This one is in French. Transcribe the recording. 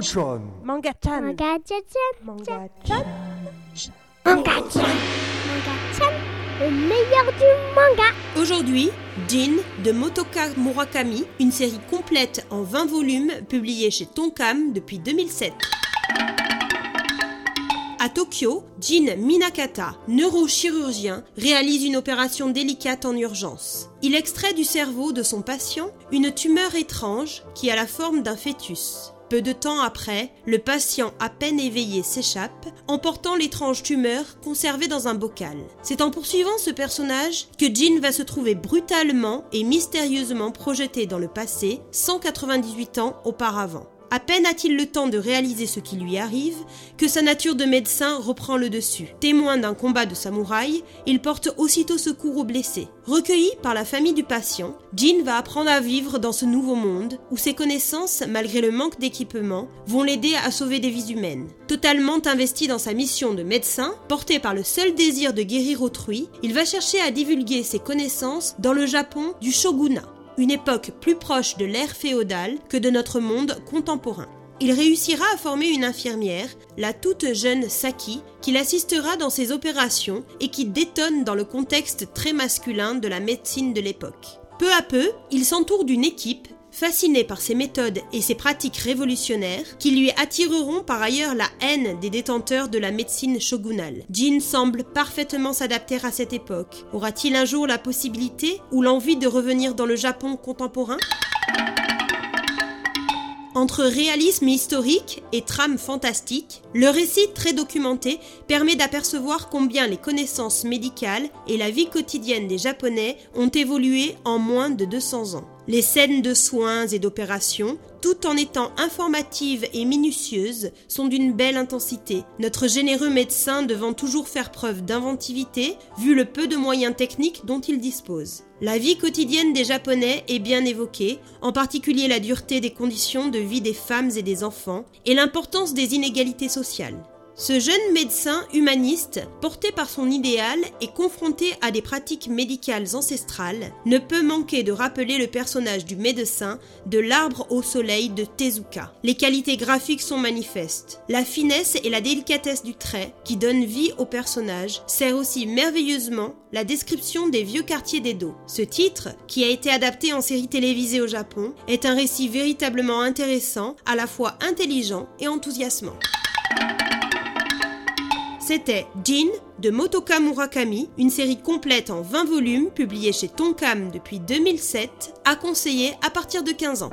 Manga-chan. Manga-chan. Manga-chan. Manga-chan. Manga-chan. Manga-chan. Le meilleur du manga. Aujourd'hui, Jin de Motoka Murakami, une série complète en 20 volumes publiée chez Tonkam depuis 2007. À Tokyo, Jin Minakata, neurochirurgien, réalise une opération délicate en urgence. Il extrait du cerveau de son patient une tumeur étrange qui a la forme d'un fœtus. Peu de temps après, le patient à peine éveillé s'échappe, emportant l'étrange tumeur conservée dans un bocal. C'est en poursuivant ce personnage que Jin va se trouver brutalement et mystérieusement projeté dans le passé, 198 ans auparavant. À peine a-t-il le temps de réaliser ce qui lui arrive que sa nature de médecin reprend le dessus. Témoin d'un combat de samouraï, il porte aussitôt secours aux blessés. Recueilli par la famille du patient, Jin va apprendre à vivre dans ce nouveau monde où ses connaissances, malgré le manque d'équipement, vont l'aider à sauver des vies humaines. Totalement investi dans sa mission de médecin, porté par le seul désir de guérir autrui, il va chercher à divulguer ses connaissances dans le Japon du shogunat une époque plus proche de l'ère féodale que de notre monde contemporain. Il réussira à former une infirmière, la toute jeune Saki, qui l'assistera dans ses opérations et qui détonne dans le contexte très masculin de la médecine de l'époque. Peu à peu, il s'entoure d'une équipe fasciné par ses méthodes et ses pratiques révolutionnaires, qui lui attireront par ailleurs la haine des détenteurs de la médecine shogunale. Jin semble parfaitement s'adapter à cette époque. Aura-t-il un jour la possibilité ou l'envie de revenir dans le Japon contemporain? Entre réalisme historique et trame fantastique, le récit très documenté permet d'apercevoir combien les connaissances médicales et la vie quotidienne des Japonais ont évolué en moins de 200 ans. Les scènes de soins et d'opérations, tout en étant informatives et minutieuses, sont d'une belle intensité, notre généreux médecin devant toujours faire preuve d'inventivité, vu le peu de moyens techniques dont il dispose. La vie quotidienne des Japonais est bien évoquée, en particulier la dureté des conditions de vie des femmes et des enfants, et l'importance des inégalités sociales. Ce jeune médecin humaniste, porté par son idéal et confronté à des pratiques médicales ancestrales, ne peut manquer de rappeler le personnage du médecin de l'arbre au soleil de Tezuka. Les qualités graphiques sont manifestes. La finesse et la délicatesse du trait, qui donnent vie au personnage, sert aussi merveilleusement la description des vieux quartiers d'Edo. Ce titre, qui a été adapté en série télévisée au Japon, est un récit véritablement intéressant, à la fois intelligent et enthousiasmant. C'était Jin de Motoka Murakami, une série complète en 20 volumes publiée chez Tonkam depuis 2007, à conseiller à partir de 15 ans.